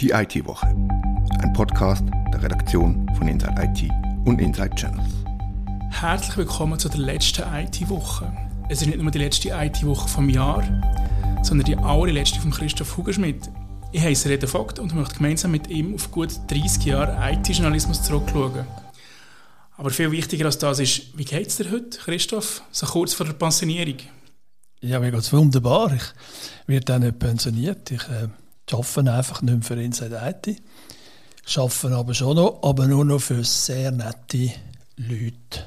Die IT-Woche. Ein Podcast der Redaktion von Inside IT und Inside Channels. Herzlich willkommen zu der letzten IT-Woche. Es ist nicht nur die letzte IT-Woche vom Jahr, sondern die allerletzte von Christoph Hugerschmidt. Ich heiße Reda Vogt und möchte gemeinsam mit ihm auf gut 30 Jahre IT-Journalismus zurückschauen. Aber viel wichtiger als das ist, wie geht es dir heute, Christoph, so kurz vor der Pensionierung? Ja, mir geht es wunderbar. Ich werde auch nicht pensioniert. Ich äh, arbeite einfach nicht mehr für Inside IT. Ich arbeite aber schon noch, aber nur noch für sehr nette Leute.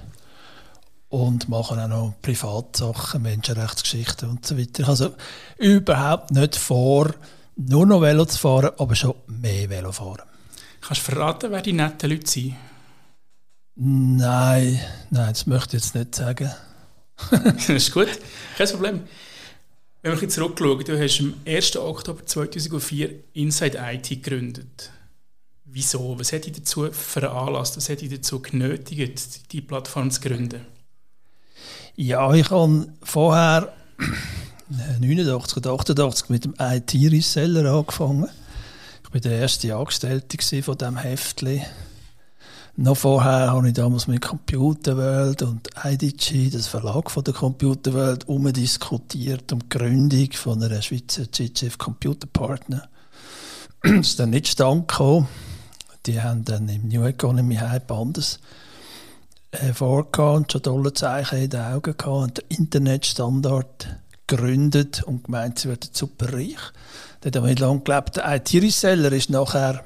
Und mache auch noch Privatsachen, Menschenrechtsgeschichten und so weiter. Also überhaupt nicht vor, nur noch Velo zu fahren, aber schon mehr Velo fahren. Kannst du verraten, wer die netten Leute sind? Nein, nein, das möchte ich jetzt nicht sagen. das ist gut, kein Problem. Wenn wir zurückschauen, du hast am 1. Oktober 2004 Inside IT gegründet. Wieso? Was hat dich dazu veranlasst? Was hat dich dazu genötigt, die Plattform zu gründen? Ja, ich habe vorher 89 oder 88 mit dem IT-Reseller angefangen. Ich war der erste Angestellte von diesem Heftli. Noch vorher habe ich damals mit Computerworld und IDG, das Verlag von der Computerworld, umdiskutiert um die Gründung von einer Schweizer GGF Computer Partner. das ist dann nicht stand. Die haben dann im New Economy Hype anders äh, vorgehabt und schon tolle Zeichen in den Augen gehabt und den Internetstandard gegründet und gemeint, sie werden super reich. Der hat nicht lange gelebt. Der IT-Reseller ist nachher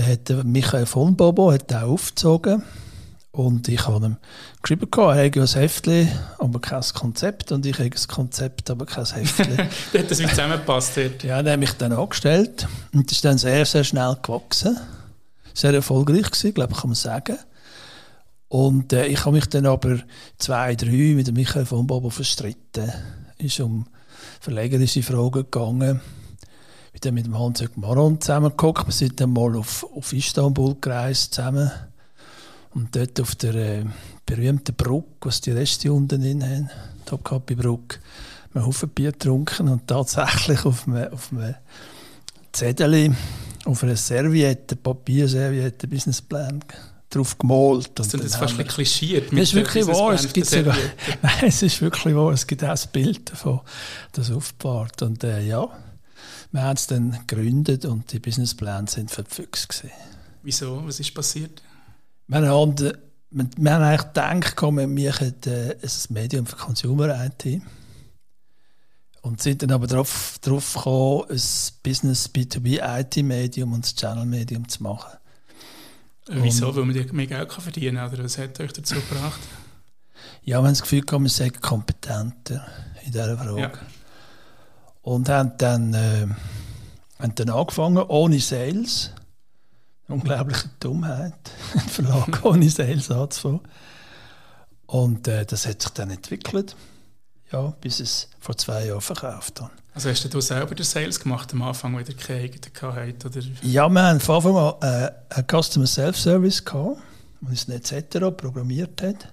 hat Michael von Bobo hat auch aufgezogen und ich habe ihm geschrieben, er hätte ein Heftchen, aber kein Konzept und ich habe ein Konzept, aber kein Heftchen. da hat das wie zusammengepasst. Dort. Ja, dann habe ich dann angestellt und das ist dann sehr, sehr schnell gewachsen. Sehr erfolgreich gewesen, glaube ich, kann man sagen. Und äh, ich habe mich dann aber zwei, drei mit Michael von Bobo verstritten. Es ist um verlegerische Fragen gegangen dann mit dem Hans-Jörg Maron zusammengeguckt. Wir sind dann mal auf, auf Istanbul gereist zusammen. Und dort auf der äh, berühmten Brücke, was die Reste unten drin haben, Topkapi-Brücke, haben Haufen Bier getrunken und tatsächlich auf einem, auf einem Zettel, auf einer Serviette, Papierserviette, Businessplan drauf gemalt. Das ist jetzt fast ein klischiert. Das ist wirklich wahr. Es, gibt sogar, nein, es ist wirklich wahr. Es gibt auch ein Bild davon, das aufbahrt. Und äh, ja, wir haben es dann gegründet und die Businesspläne sind verpfüchst gewesen. Wieso? Was ist passiert? Wir haben, wir, wir haben eigentlich gedacht, wir machen äh, ein Medium für Consumer IT. Und sind dann aber darauf, darauf gekommen, ein Business B2B IT-Medium und ein Channel-Medium zu machen. Wieso? Und, Weil man mehr Geld verdienen kann? Oder was hat euch dazu gebracht? Ja, wir haben das Gefühl, wir sind kompetenter in dieser Frage. Ja. Und haben dann, äh, haben dann angefangen ohne Sales. Unglaubliche Dummheit, einen Verlag ohne Sales anzufangen. Und äh, das hat sich dann entwickelt, ja, bis es vor zwei Jahren verkauft hat. Also hast du selber den Sales gemacht am Anfang, weil ihr keine eigenen gehabt oder? Ja, wir haben von Anfang an äh, einen Customer Self-Service gehabt, der uns etc. programmiert hat.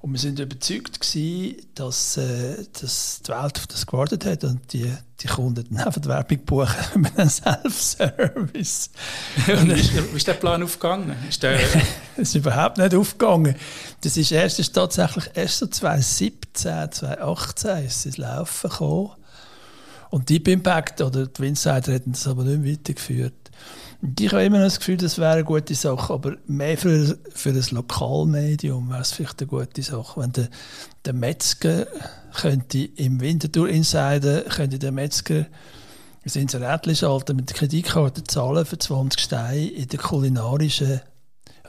Und wir sind überzeugt gewesen, dass, äh, dass die Welt auf das gewartet hat und die, die Kunden dann einfach die Werbung buchen mit einem Self-Service. und wie ist der Plan aufgegangen? Ist der das ist überhaupt nicht aufgegangen. Das ist erst ist tatsächlich erst so 2017, 2018 ist es Laufen gekommen. Und Deep Impact oder die Insider hätten das aber nicht weitergeführt. Ich habe immer das Gefühl, das wäre eine gute Sache, aber mehr für, für ein Lokalmedium wäre es vielleicht eine gute Sache. Wenn der, der Metzger könnte im Winterthur Insider könnte der Metzger ein Inserat schalten mit der Kreditkarte zahlen für 20 Steine in der kulinarischen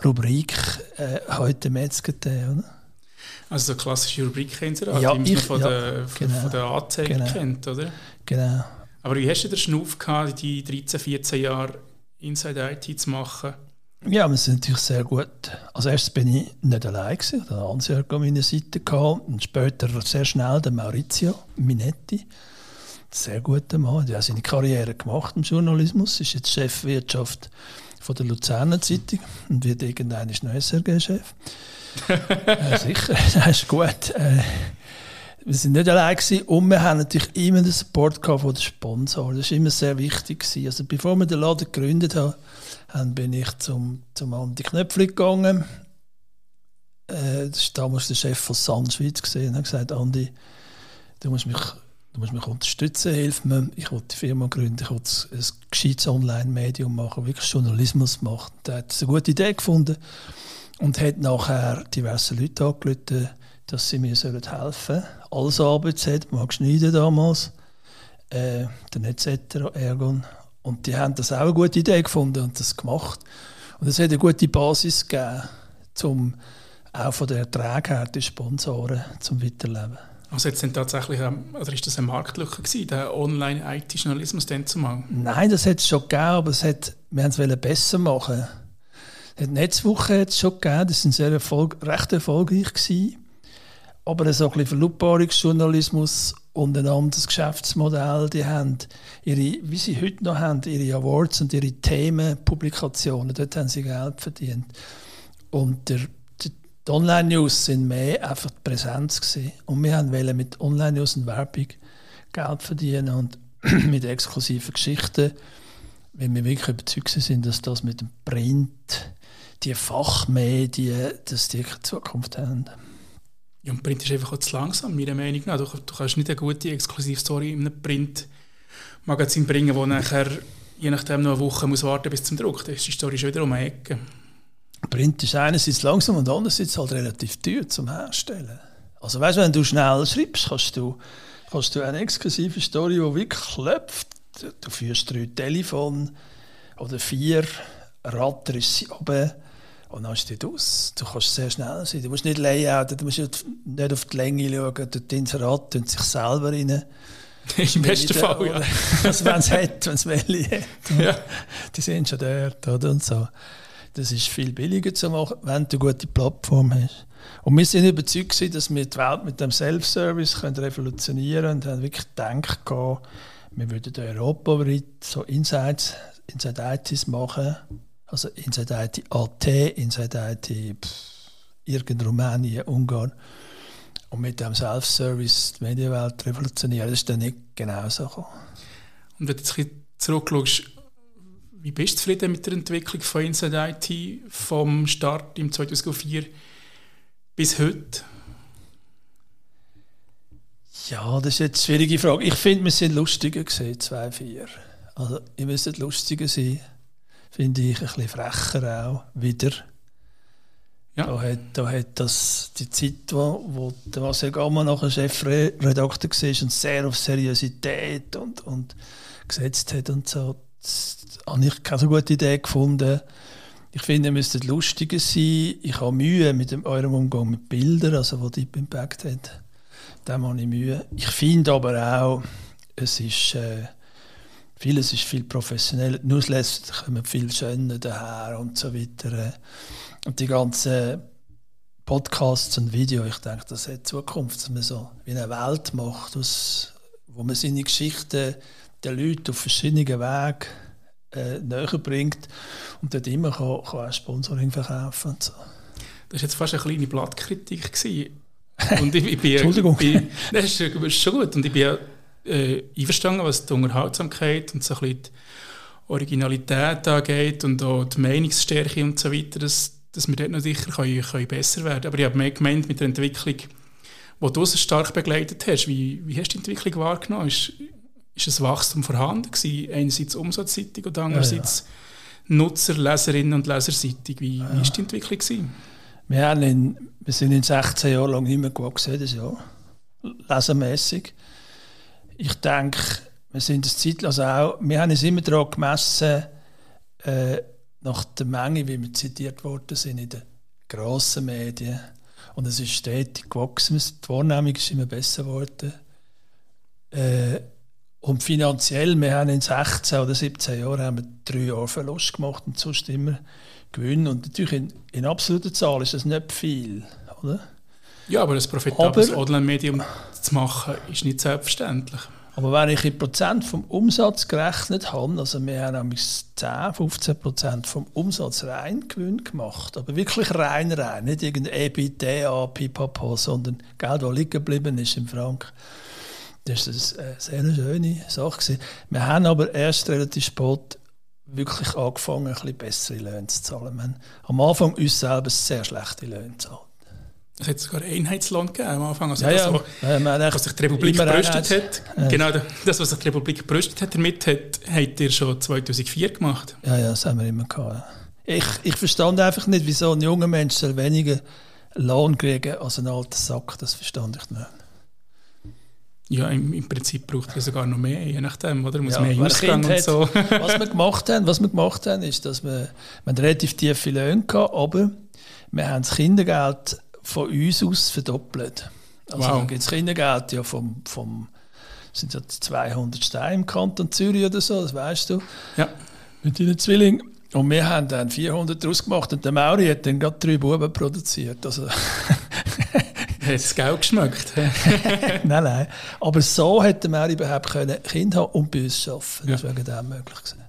Rubrik äh, «Heute Metzger», oder? Also so klassische Rubrik-Inserat, ja, die man von, ja, der, von, genau, von der Anzeige genau, kennt, oder? Genau. Aber wie hast du den Schnuff gehabt, die 13, 14 Jahre Inside IT zu machen? Ja, wir sind natürlich sehr gut. Als erstes bin ich nicht allein gewesen, der Hans-Jörg an meiner Seite gehabt und später sehr schnell der Maurizio Minetti. Sehr guter Mann, der hat seine Karriere gemacht im Journalismus, ist jetzt Chefwirtschaft von der Luzerner Zeitung und wird irgendein neuer SRG-Chef. äh, sicher, das ist gut. Äh, wir sind nicht allein gewesen und wir haben natürlich immer den Support von den Sponsoren. Das war immer sehr wichtig. Gewesen. Also bevor wir den Laden gegründet haben, bin ich zum, zum Andi Knöpfli gegangen. Äh, das war damals der Chef von Sun Schweiz gesehen und hat gesagt, Andi, du musst mich, du musst mich unterstützen, hilf mir. Ich will die Firma gründen, ich will ein gescheites Online-Medium machen, wirklich Journalismus machen. Der hat eine gute Idee gefunden und hat nachher diverse Leute angerufen, dass sie mir helfen sollen. Alles ABZ, Marc Schneider damals, äh, der Netzetter, Ergon. Und die haben das auch eine gute Idee gefunden und das gemacht. Und es hat eine gute Basis gegeben, um auch von der Erträge her die Sponsoren zum Weiterleben. Also jetzt sind tatsächlich, oder ist das eine Marktlücke gewesen, der Online-IT-Journalismus dann zu machen? Nein, das hat es schon gegeben, aber es hat, wir haben es besser machen. Die Netzwoche hat es schon gegeben, das sind sehr erfolg, recht erfolgreich gewesen aber so ein bisschen Verlautbarungsjournalismus und ein anderes Geschäftsmodell. Die haben ihre, wie sie heute noch haben, ihre Awards und ihre Themenpublikationen. Dort haben sie Geld verdient. Und der, die, die Online-News sind mehr einfach die Präsenz gewesen. Und wir wollen mit Online-News und Werbung Geld verdienen und mit exklusiven Geschichten, wenn wir wirklich überzeugt sind, dass das mit dem Print, die Fachmedien, dass die Zukunft haben. Ja, Print ist einfach zu langsam, meiner Meinung nach. Du, du kannst nicht eine gute Exklusivstory in einem Print-Magazin bringen, wo nachher je nachdem noch eine Woche muss warten bis zum Druck. Dann ist die Story schon wieder um die Ecke. Print ist einerseits langsam und andererseits halt relativ teuer zum Herstellen. Also weißt wenn du schnell schreibst, kannst du, kannst du eine exklusive Story, die wirklich läuft. Du führst drei Telefon oder vier, Ratter ist sie oben und dann ist es aus. Du kannst sehr schnell sein. Du musst nicht layouten, du musst nicht auf die Länge schauen. Das Inserat und sich selber rein. Im besten Fall, ja. Also wenn es hat, wenn es Welli hat. Ja. Die sind schon dort, oder? Und so. Das ist viel billiger zu machen, wenn du eine gute Plattform hast. Und wir sind überzeugt, dass wir die Welt mit dem Self-Service revolutionieren können und haben wirklich gedacht, wir würden europaweit so Insights, Inside ITs machen also Inside IT AT, Inside IT pff, irgend Rumänien, Ungarn. Und mit dem Self-Service die Medienwelt revolutionieren, das ist dann nicht genau so gekommen. Und wenn du jetzt zurückschaust, wie bist du zufrieden mit der Entwicklung von Inside IT vom Start im 2004 bis heute? Ja, das ist jetzt eine schwierige Frage. Ich finde, wir sind lustiger gesehen, 2-4. Also, ihr müsst lustiger sein finde ich, ein bisschen frecher auch wieder. Ja. Da, hat, da hat das die Zeit, wo, wo der Marcel Gamma nachher Chefredakteur war und sehr auf Seriosität und, und gesetzt hat und so, das habe ich keine so gute Idee gefunden. Ich finde, ihr müsstet lustiger sein. Ich habe Mühe mit dem, eurem Umgang mit Bildern, also wo Deep Impact hat. Da habe ich Mühe. Ich finde aber auch, es ist... Äh, Vieles ist viel professioneller. Die Newsletter kommen viel schöner daher und so weiter. Und die ganzen Podcasts und Videos, ich denke, das hat Zukunft, dass man so wie eine Welt macht, aus, wo man seine Geschichten den Leuten auf verschiedenen Wegen äh, näher bringt und dort immer kann, kann auch Sponsoring verkaufen und so. Das war jetzt fast eine kleine Blattkritik. Und ich, ich bin, Entschuldigung. Bin, das ist schon gut. Und ich bin äh, einverstanden, was die Unterhaltsamkeit und so ein bisschen die Originalität angeht und auch die Meinungsstärke und so weiter, dass, dass wir dort noch sicher können, können besser werden Aber ich habe mehr gemeint mit der Entwicklung, die du so stark begleitet hast. Wie, wie hast du die Entwicklung wahrgenommen? Ist, ist ein Wachstum vorhanden gewesen? Einerseits umsatzseitig und andererseits ja, ja. Nutzer, Leserinnen und Leserseitig. Wie, ja. wie ist die Entwicklung gewesen? Wir, haben in, wir sind in 16 Jahren lang nicht mehr gewachsen, jedes Jahr. Lesermässig ich denke, wir sind das Zeit, also auch, wir haben es immer daran gemessen, äh, nach der Menge, wie wir zitiert worden sind in den grossen Medien. Und es ist stetig gewachsen, die Wahrnehmung ist immer besser geworden. Äh, und finanziell, wir haben in 16 oder 17 Jahren haben wir drei Jahre Verlust gemacht und sonst immer Gewinn. Und natürlich in, in absoluter Zahl ist das nicht viel, oder? Ja, aber das profitables Online-Medium zu machen, ist nicht selbstverständlich. Aber wenn ich in Prozent vom Umsatz gerechnet habe, also wir haben nämlich 10, 15 Prozent vom Umsatz rein Gewinn gemacht, aber wirklich rein rein, nicht irgendein EBITDA, pipapo, sondern Geld, das liegen geblieben ist im Frank. Das ist eine sehr schöne Sache. Gewesen. Wir haben aber erst relativ spät wirklich angefangen, ein bisschen bessere Löhne zu zahlen. Wir haben am Anfang uns selber sehr schlechte Löhne gezahlt. Es hat sogar Einheitslohn gegeben am Anfang. Also Ja, das, was, Ja, was sich die Republik gebrüstet hat. Ja. Genau, das, was sich die Republik gebrüstet hat damit, hat, habt ihr schon 2004 gemacht. Ja, ja, das haben wir immer gehabt. Ich, ich verstand einfach nicht, wieso ein junger Mensch soll weniger Lohn kriegen als ein alter Sack. Das verstand ich nicht. Ja, im, im Prinzip braucht er sogar noch mehr, je nachdem, oder? Muss Ja, mehr Ausgang Kind und hat- so. Was wir gemacht haben, was wir gemacht haben, ist, dass wir, wir relativ tiefe Löhne gehabt, aber wir haben das Kindergeld von uns aus verdoppelt. Also Wow. gibt es Kindergeld ja vom, vom sind ja 200 Steine im Kanton Zürich oder so, das weißt du, Ja. mit deinen Zwillingen. Und wir haben dann 400 daraus gemacht und der Mauri hat dann gerade drei Buben produziert. Also, Hat das Geld geschmeckt. nein, nein. Aber so hätte der Mauri überhaupt können Kinder haben und bei uns arbeiten. Das Ja. wäre dem möglich gewesen.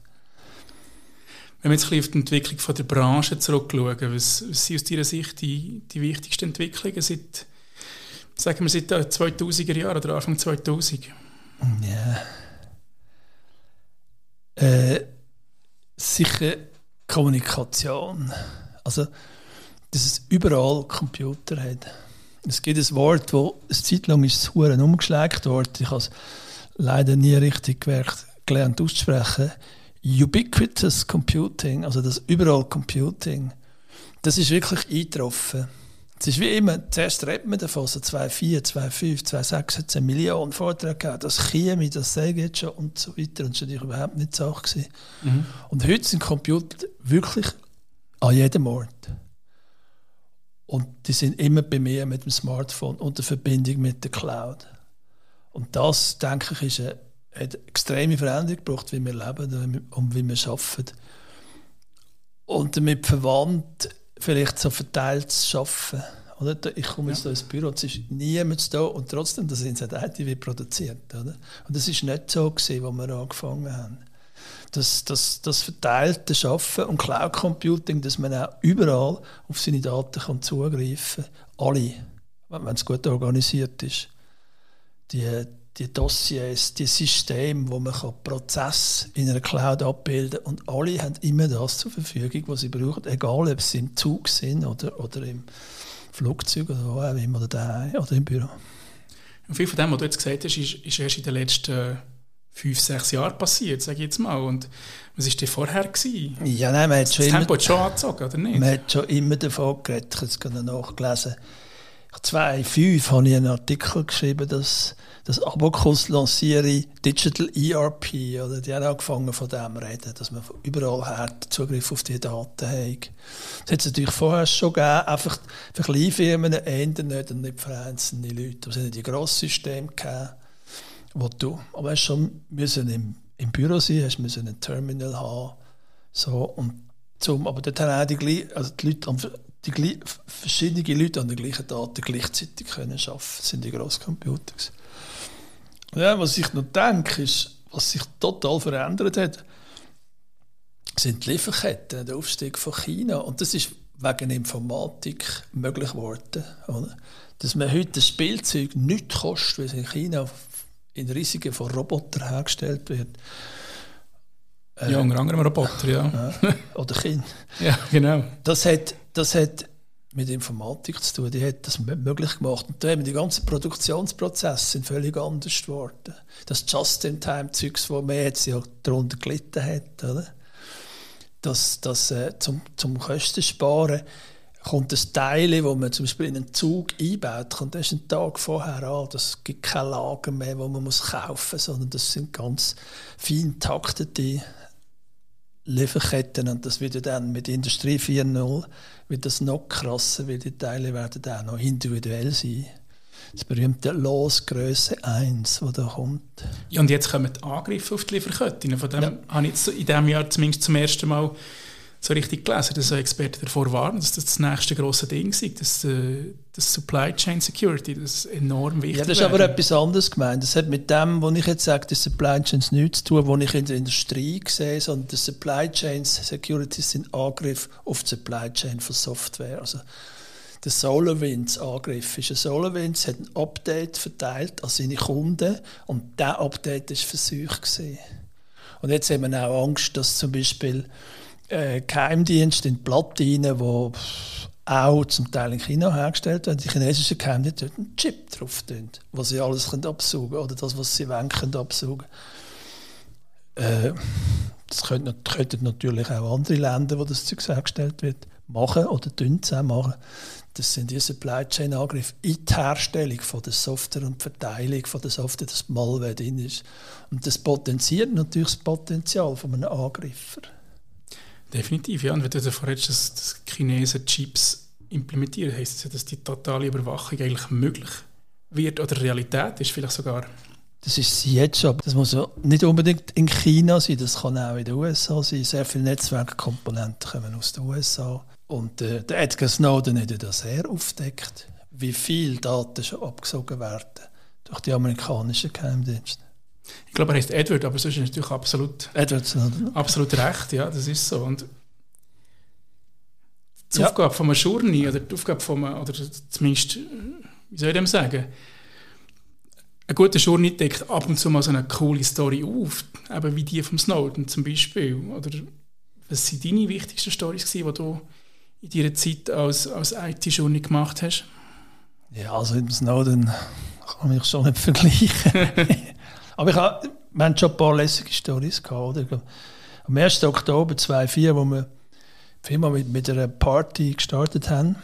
Wenn wir jetzt ein auf die Entwicklung von der Branche zurückschauen, was, was sind aus deiner Sicht die, die wichtigsten Entwicklungen seit, sagen wir, seit den 2000er Jahren oder Anfang 2000? Ja. Äh, sicher Kommunikation. Also, dass es überall Computer hat. Es gibt ein Wort, wo eine Zeit lang ist es umgeschlägt worden. Ich habe es leider nie richtig gelernt auszusprechen. Ubiquitous Computing, also das überall Computing, das ist wirklich eingetroffen. Es ist wie immer, zuerst redet man davon, so 2,4, 2,5, 2,6 hat es eine Million Vorträge gegeben, das käme, das sage jetzt schon und so weiter. Und das war natürlich überhaupt nicht Sache. Gewesen. Und heute sind Computer wirklich an jedem Ort. Und die sind immer bei mir mit dem Smartphone und der Verbindung mit der Cloud. Und das, denke ich, ist eine, hat extreme Veränderung gebracht, wie wir leben und wie wir arbeiten. Und damit verwandt vielleicht so verteilt zu arbeiten. Oder? Ich komme jetzt Ja. ins Büro, es ist niemand da und trotzdem, das Inside IT wird produziert. Oder? Und das ist nicht so, gewesen, als wir angefangen haben. Das, das, das verteilte Schaffen und Cloud Computing, dass man auch überall auf seine Daten kann zugreifen kann. Alle, wenn wenn es gut organisiert ist. Die, die Dossiers, die Systeme, wo man kann Prozess in einer Cloud abbilden kann. Und alle haben immer das zur Verfügung, was sie brauchen, egal ob sie im Zug sind oder, oder im Flugzeug oder wo auch immer, oder daheim oder im Büro. Und viel von dem, was du jetzt gesagt hast, ist, ist erst in den letzten fünf, sechs Jahren passiert, sage ich jetzt mal. Und was war denn vorher? Gewesen? Ja, nein, man hat schon immer, Tempo hat schon angezogen, oder nicht? man hat schon immer davon geredet. Ich habe es nachgelesen. 2005 habe ich einen Artikel geschrieben, dass, dass Abacus lanciere Digital ERP. Oder die haben angefangen von dem reden, dass man überall her Zugriff auf die Daten hat. Das hat es natürlich vorher schon gegeben, einfach für Kleinfirmen, eher nicht und nicht für einzelne Leute. Aber es hat die Grosssysteme gegeben, wo du, aber hast schon müssen im, im Büro sein, hast müssen ein Terminal haben, so und zum, aber dort haben auch die, also die Leute, am- die, gleich- verschiedene Leute an den gleichen Daten gleichzeitig können arbeiten. Das sind die Grosscomputer. gewesen. Ja, was ich noch denke, ist, was sich total verändert hat, sind die Lieferketten, der Aufstieg von China. Und das ist wegen Informatik möglich geworden. Oder? Dass man heute ein Spielzeug nicht kostet, weil es in China in Risiken von Robotern hergestellt wird. Äh, Ja, unter anderem Roboter, ja. ja. Oder Kind. Ja, genau. Das hat, das hat mit Informatik zu tun. Die hat das möglich gemacht. Und da die ganzen Produktionsprozesse sind völlig anders geworden. Das Just-in-Time-Zeugs, wo man jetzt ja darunter gelitten hat, oder? Das, das äh, zum, zum Kosten sparen kommt das Teil, wo man zum Beispiel in einen Zug einbaut, kommt erst einen Tag vorher an. Das gibt kein Lager mehr, wo man muss kaufen muss, sondern das sind ganz fein taktete Lieferketten und das wird ja dann mit Industrie 4.0 wird das noch krasser, weil die Teile werden auch noch individuell sein. Das berühmte Losgröße 1, das da kommt. Ja, und jetzt kommen die Angriffe auf die Lieferketten. Von dem Ja. habe ich in diesem Jahr zumindest zum ersten Mal so richtig gelesen, dass so Experten davor waren, dass das das nächste große Ding ist, dass äh, das Supply Chain Security, das ist enorm wichtig Ja, das ist aber etwas anderes gemeint. Das hat mit dem, was ich jetzt sage, die Supply Chains nichts zu tun, was ich in der Industrie sehe, sondern die Supply Chains Security sind Angriff auf die Supply Chain von Software. Also der SolarWinds-Angriff ist ein SolarWinds hat ein Update verteilt an seine Kunden und dieser Update war versucht. Und jetzt haben wir auch Angst, dass zum Beispiel äh, Geheimdienste in Platinen, die auch zum Teil in China hergestellt werden, die chinesischen Geheimdienste dort einen Chip drauf tun, wo sie alles können absaugen können oder das, was sie wollen, können absaugen äh, Das könnten, könnten natürlich auch andere Länder, wo das Zeug hergestellt wird, machen oder auch machen. Das sind die Supply Chain Angriffe in die Herstellung von der Software und Verteilung von der Software, dass Malware drin ist. Und das potenziert natürlich das Potenzial von einem Angreifer. Definitiv, ja. Und wenn du davor redest, dass, dass Chinesen Chips implementieren, heisst das ja, dass die totale Überwachung eigentlich möglich wird oder Realität ist vielleicht sogar. Das ist jetzt schon. Das muss nicht unbedingt in China sein, das kann auch in den USA sein. Sehr viele Netzwerkkomponenten kommen aus den USA. Und äh, der Edgar Snowden hat das sehr aufdeckt, wie viele Daten schon abgesogen werden durch die amerikanischen Geheimdienste. Ich glaube, er heißt Edward, aber sonst ist natürlich absolut, Edward absolut recht, ja, das ist so. Und die ja. Aufgabe von Journey oder die Aufgabe von einem, oder zumindest, wie soll ich dem sagen, ein guter Journey deckt ab und zu mal so eine coole Story auf, eben wie die vom Snowden zum Beispiel. Oder was sind deine wichtigsten Stories die du in deiner Zeit als, als IT-Journey gemacht hast? Ja, also im Snowden kann ich schon nicht vergleichen. Aber ich habe, wir haben schon ein paar lässige Stories gehabt. Oder? Am 1. Oktober 2004, wo wir die Firma mit, mit einer Party gestartet haben,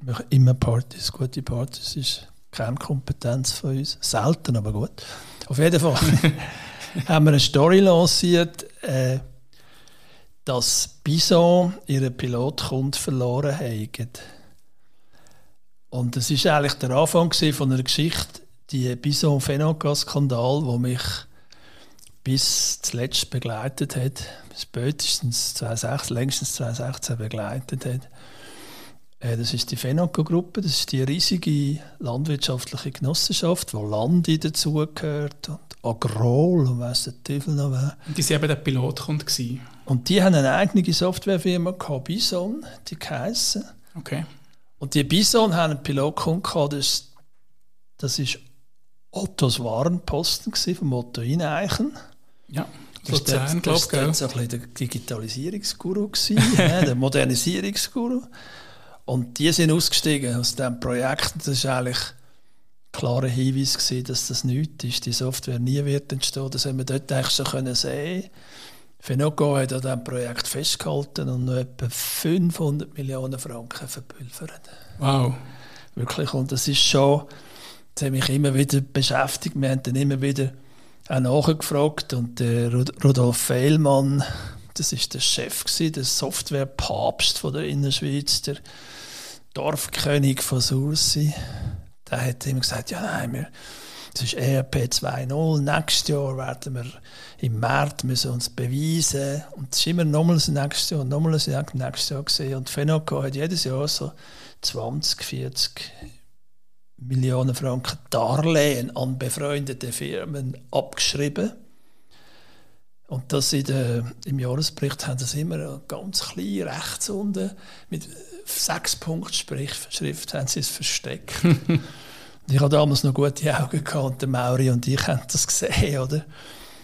wir machen immer Partys, gute Partys, ist Kernkompetenz von uns. Selten, aber gut. Auf jeden Fall haben wir eine Story lanciert, äh, dass Bison ihren Pilotkunden verloren haben. Und das ist eigentlich der Anfang von einer Geschichte, die Bison Phenogas-Skandal, der mich bis zuletzt begleitet hat, spätestens 2016, längstens 2016 begleitet hat. Äh, das ist die Fenaco-Gruppe, das ist die riesige landwirtschaftliche Genossenschaft, wo Landi dazugehört und Agrol und weiss der Teufel noch wer. Und die waren eben der Pilotkunde. Und die haben eine eigene Softwarefirma gehabt, Bison, die geheissen. Okay. Und die Bison haben einen Pilotkunden gehabt, das, das ist Ottos Warenposten vom Otto Ineichen. Ja, das ist der, glaube ich. Das war so ein der Digitalisierungsguru, der Modernisierungsguru. Und die sind ausgestiegen aus diesem Projekt. Das war eigentlich ein klarer Hinweis, gewesen, dass das nichts ist. Die Software nie wird entstehen. Das haben wir dort eigentlich schon können sehen Fenoco hat an diesem Projekt festgehalten und noch etwa 500 Millionen Franken verpulvert. Wow. Wirklich. Und das ist schon, das hat mich immer wieder beschäftigt. Wir haben dann immer wieder auch nachgefragt. Und der Rudolf Fehlmann, das ist der Chef gewesen, der Softwarepapst von der Innerschweiz, der Dorfkönig von Sursi, der hat immer gesagt, ja nein, wir, das ist ERP 2.0, nächstes Jahr werden wir im März müssen uns beweisen. Und es ist immer nochmals nächstes Jahr und nochmals nächstes Jahr gesehen. Und Fenoco hat jedes Jahr so 20, 40 Millionen Franken Darlehen an befreundete Firmen abgeschrieben. Und das in der, im Jahresbericht haben sie immer ganz klein rechts unten mit sechs Punkt Schrift haben sie es versteckt. ich hatte damals noch gute Augen gehabt und der Mauri und ich haben das gesehen, oder?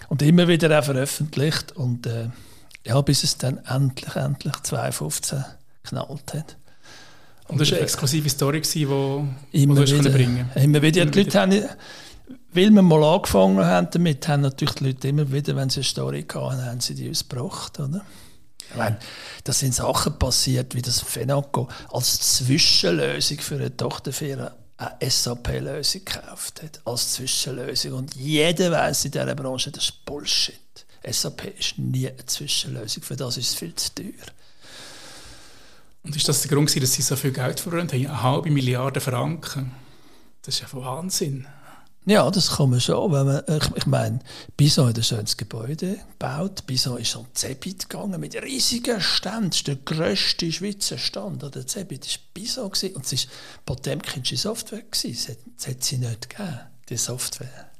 Und immer wieder auch veröffentlicht und äh, ja, bis es dann endlich, endlich 2015 geknallt hat. Und das war eine exklusive Story, die immer du wieder, bringen Immer wieder. Immer die Leute haben, weil wir mal angefangen haben damit, haben natürlich die Leute immer wieder, wenn sie eine Story hatten, haben sie die uns gebracht. Oder? Ich meine, da sind Sachen passiert, wie das Fenaco als Zwischenlösung für eine Tochterfirma eine SAP-Lösung gekauft hat. Als Zwischenlösung. Und jeder weiß in dieser Branche, das ist Bullshit. SAP ist nie eine Zwischenlösung. Für das ist es viel zu teuer. Und ist das der Grund, dass sie so viel Geld verbrannt haben? Eine halbe Milliarde Franken. Das ist ja Wahnsinn. Ja, das kann man schon. Wenn man, ich, ich meine, Bison hat ein schönes Gebäude gebaut. Bison ist an Zebit gegangen mit riesigen Ständen. Das ist der grösste Schweizer Stand. Der Zebit war Bison. Gewesen. Und es war Potemkinsche Software. Gewesen. Es hat sie nicht gegeben, die Software.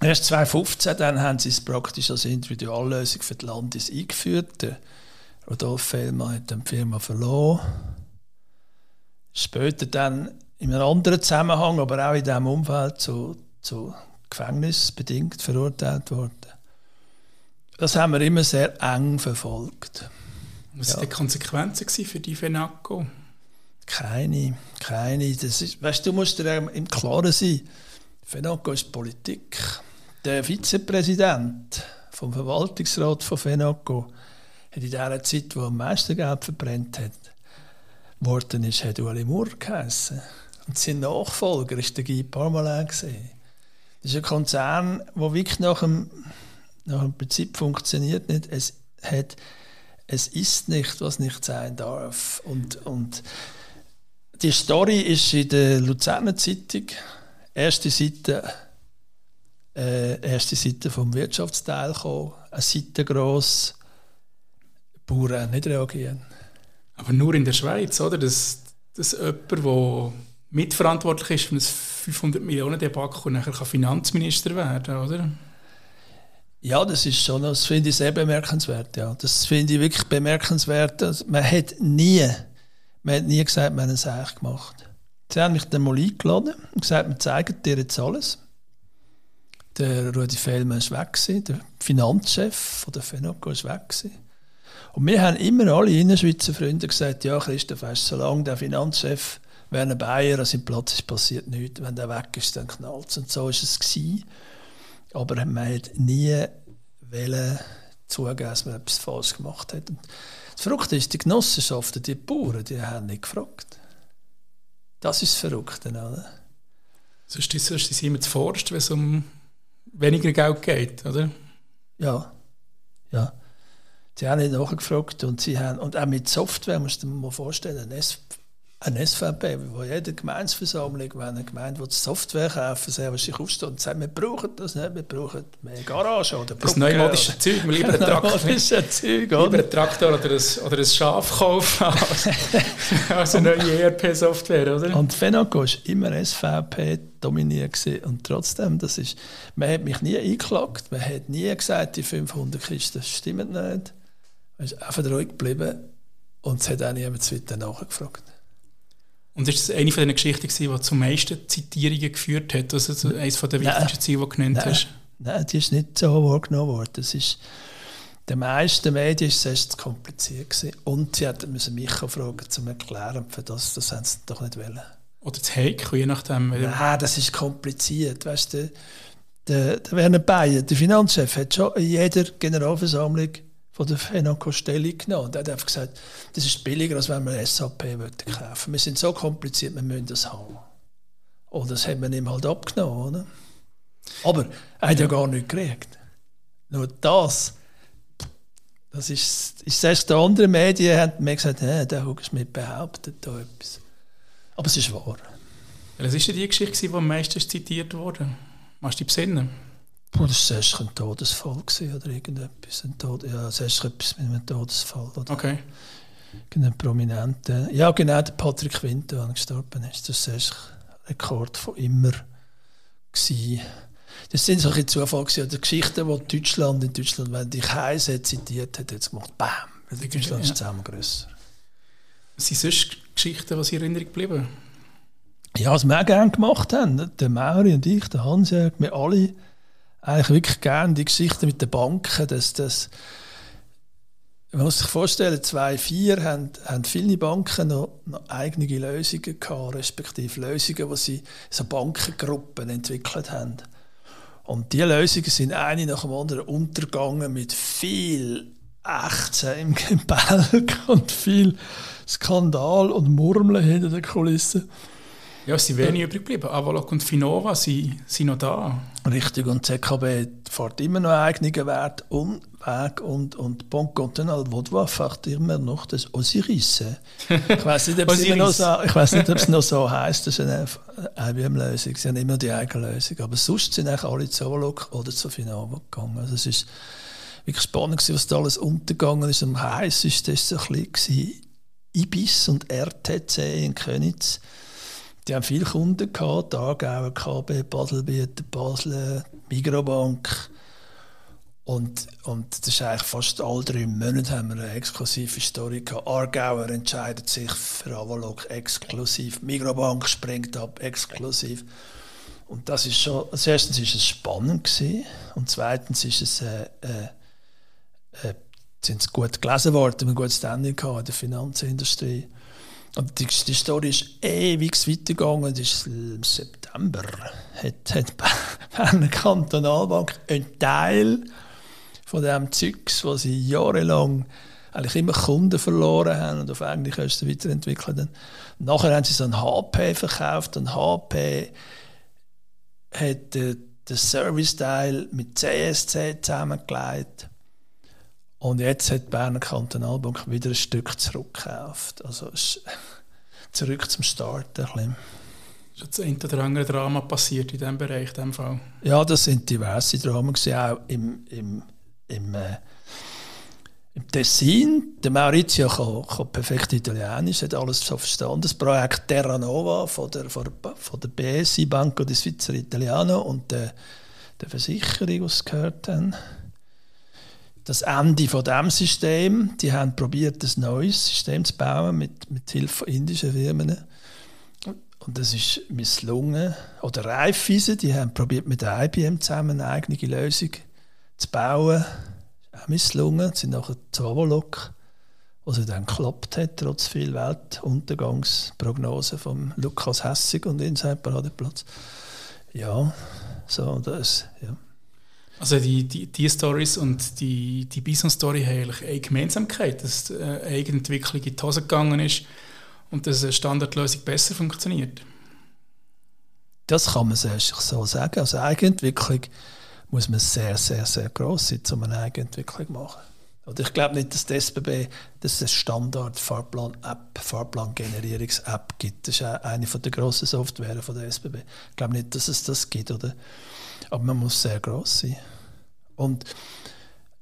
Erst 2015 dann haben sie es praktisch als Individuallösung für die Landis eingeführt. Rodolf Fellmann hat die Firma verloren. Später dann in einem anderen Zusammenhang, aber auch in diesem Umfeld zu, zu Gefängnis bedingt verurteilt worden. Das haben wir immer sehr eng verfolgt. Was ja. waren die Konsequenzen für die FENACO? Keine, keine. Das ist, weißt, du musst dir im Klaren sein, FENACO ist Politik. Der Vizepräsident vom Verwaltungsrat von FENACO hat in der Zeit, wo am meisten Geld verbrennt hat, worden ist, hat Ueli Murr geheißen. Und sein Nachfolger war der Guy Parmelin. Das ist ein Konzern, der wirklich nach dem, nach dem Prinzip funktioniert nicht. Es, hat, es ist nicht, was nicht sein darf. Und, und die Story ist in der Luzerner Zeitung, erste Seite, äh, erste Seite vom Wirtschaftsteil gekommen, eine Seite gross, Bauern nicht reagieren. Aber nur in der Schweiz, oder? Dass, dass jemand, der mitverantwortlich ist für ein 500 Millionen Debakel nachher kann Finanzminister werden, oder? Ja, das ist schon, das finde ich sehr bemerkenswert. Ja. Das finde ich wirklich bemerkenswert. Man hat nie, man hat nie gesagt, man hat es eigentlich gemacht. Sie haben mich dann mal eingeladen und gesagt, wir zeigen dir jetzt alles. Der Rudi Fellmann ist weg der Finanzchef von der FENOCO ist weg. Und wir haben immer alle Innerschweizer Freunde gesagt, ja Christoph, weißt, solange der Finanzchef Werner Bayer an seinem Platz ist, passiert nichts. Wenn der weg ist, dann knallt es. Und so war es. Gewesen. Aber man hat nie wollen zugeben, dass man etwas falsch gemacht hat. Und das Verrückte ist, die Genossenschaften, die Bauern, die haben nicht gefragt. Das ist das Verrückte, oder? Sonst ist es immer zu forst, wenn es um weniger Geld geht, oder? Ja, ja. Sie haben nicht nachgefragt und sie haben, und auch mit Software, musst du dir mal vorstellen, eine SVP, wo jede Gemeinsversammlung, wenn eine Gemeinde will Software kaufen sehr wahrscheinlich aufsteht und sagt, wir brauchen das nicht, wir brauchen mehr Garage oder Brücke. Das neumodische Zeug, wir lieber einen Traktor, Zeug, oder? Lieber einen Traktor oder ein, oder ein Schaf kaufen als, als eine neue ERP-Software, oder? Und Fenaco war immer SVP dominiert und trotzdem, das ist, man hat mich nie eingeklagt, man hat nie gesagt, die 500 Kisten stimmen nicht. Man ist einfach ruhig geblieben und es hat auch niemand weiter nachgefragt. Und ist das eine von den Geschichten, die zum meisten Zitierungen geführt hat? Also so eines der wichtigsten Ziele, die du genannt nein, hast? Nein, die ist nicht so wahrgenommen worden. Das ist, den meisten Medien war es zu kompliziert. Gewesen. Und sie mussten mich fragen, um zu erklären, für das, das haben sie doch nicht wollen. Oder zu heikel, je nachdem. Nein, das ist kompliziert. Weißt du, der, der Werner Bayer, der Finanzchef, hat schon in jeder Generalversammlung von der Fenaco Stellung genommen. Und er hat einfach gesagt, das ist billiger, als wenn wir SAP kaufen Wir sind so kompliziert, wir müssen das haben. Und das hat man ihm halt abgenommen. Oder? Aber er hat ja gar nichts gekriegt. Nur das, das ist, ist selbst die anderen Medien haben mir gesagt, hey, der Hugo mit behauptet da etwas. Aber es ist wahr. Was war die Geschichte, die am meisten zitiert wurde? Machst du dich besinnen? Oh, das war ein Todesfall oder irgendetwas. Ein Tod ja, es ist etwas mit einem Todesfall. Oder okay. Irgendein Prominenter. Ja, genau, der Patrick Quinto, der gestorben ist. Das war ein Rekord von immer. Gewesen. Das sind solche Zufälle oder Geschichten, die Deutschland in Deutschland, wenn die Kaiser zitiert hat, jetzt gemacht, bam, Deutschland ist zusammen grösser. Sind sonst Geschichten, die in Erinnerung geblieben? Ja, was wir auch gerne gemacht haben, der Mauri und ich, der Hans, wir alle eigentlich wirklich gerne die Geschichte mit den Banken, dass das man muss sich vorstellen, 2004 haben, haben viele Banken noch, noch, eigene Lösungen gehabt, respektive Lösungen, die sie so Bankengruppen entwickelt haben. Und diese Lösungen sind eine nach dem anderen untergegangen mit viel Ächzen im Gebälk und viel Skandal und Murmeln hinter den Kulissen. Ja, es sind wenig übrig geblieben. Avalok und Finova sind, sind noch da. Richtig, und ZKB fährt immer noch eigenen Wert und Weg und, und Bon Continental Vaudois fährt immer noch das Osiris. Ich weiß nicht, ob es noch so, ich weiß nicht, ob es noch so heisst, das ist eine IBM-Lösung. Sie haben immer die eigene Lösung. Aber sonst sind eigentlich alle zu Avalok oder zu Finova gegangen. Also es ist wirklich spannend, was da alles untergegangen ist. Am heißesten war es ein bisschen Ibis und RTC in Königs die haben viele Kunden gehabt, Aargauer KB, Baselbiet, Basel, Migrobank. Und, und das ist eigentlich fast alle drei Monate haben wir eine exklusive Story gehabt. Aargauer entscheidet sich für Avalok exklusiv. Migrobank springt ab exklusiv. Und das ist schon, also erstens ist es spannend gewesen, und zweitens ist es, äh, äh, äh, sind es gut gelesen worden, ein gutes Standing in der Finanzindustrie. Und die, die Story ist ewig weitergegangen. Das ist im September. Hat, hat Berner Kantonalbank einen Teil von dem Zeugs, wo sie jahrelang eigentlich immer Kunden verloren haben und auf eigene Kosten weiterentwickelt haben. Nachher haben sie so ein HP verkauft und HP hat den, den Service-Teil mit CSC zusammengelegt. Und jetzt hat die Berner Kantonalbank wieder ein Stück zurückgekauft. Also zurück zum Start. Ein bisschen. Ist das ein oder andere Drama passiert in diesem Bereich, in diesem Fall? Ja, das sind diverse Dramen, auch im, im, im, äh, im Tessin. Der Maurizio kann, kann, perfekt Italienisch, hat alles so verstanden. Das Projekt Terra Nova von der, von der, von der BSI, Banco di Svizzera Italiano und der, der Versicherung, die es gehört haben das Ende von dem System. Die haben probiert, ein neues System zu bauen mit, mit Hilfe von indischen Firmen. Und das ist misslungen. Oder Raiffeisen, die haben probiert mit der IBM zusammen eine eigene Lösung zu bauen. Auch misslungen. Sie sind nachher zu Avalok, was dann geklappt hat, trotz viel Weltuntergangsprognosen von Lukas Hessig und Inside Paradeplatz. Ja, so das, ja. Also die, die, die Stories und die, die Bison-Story haben eigentlich eine Gemeinsamkeit, dass äh, eine Eigenentwicklung in die Hose gegangen ist und dass eine Standardlösung besser funktioniert. Das kann man sich so sagen. Also Eigenentwicklung muss man sehr, sehr, sehr gross sein, um eine Eigenentwicklung zu machen. Und ich glaube nicht, dass die SBB dass es Standard-Fahrplan-App, Fahrplan-Generierungs-App gibt. Das ist eine der grossen Software der SBB. Ich glaube nicht, dass es das gibt. Oder? Aber man muss sehr groß sein. Und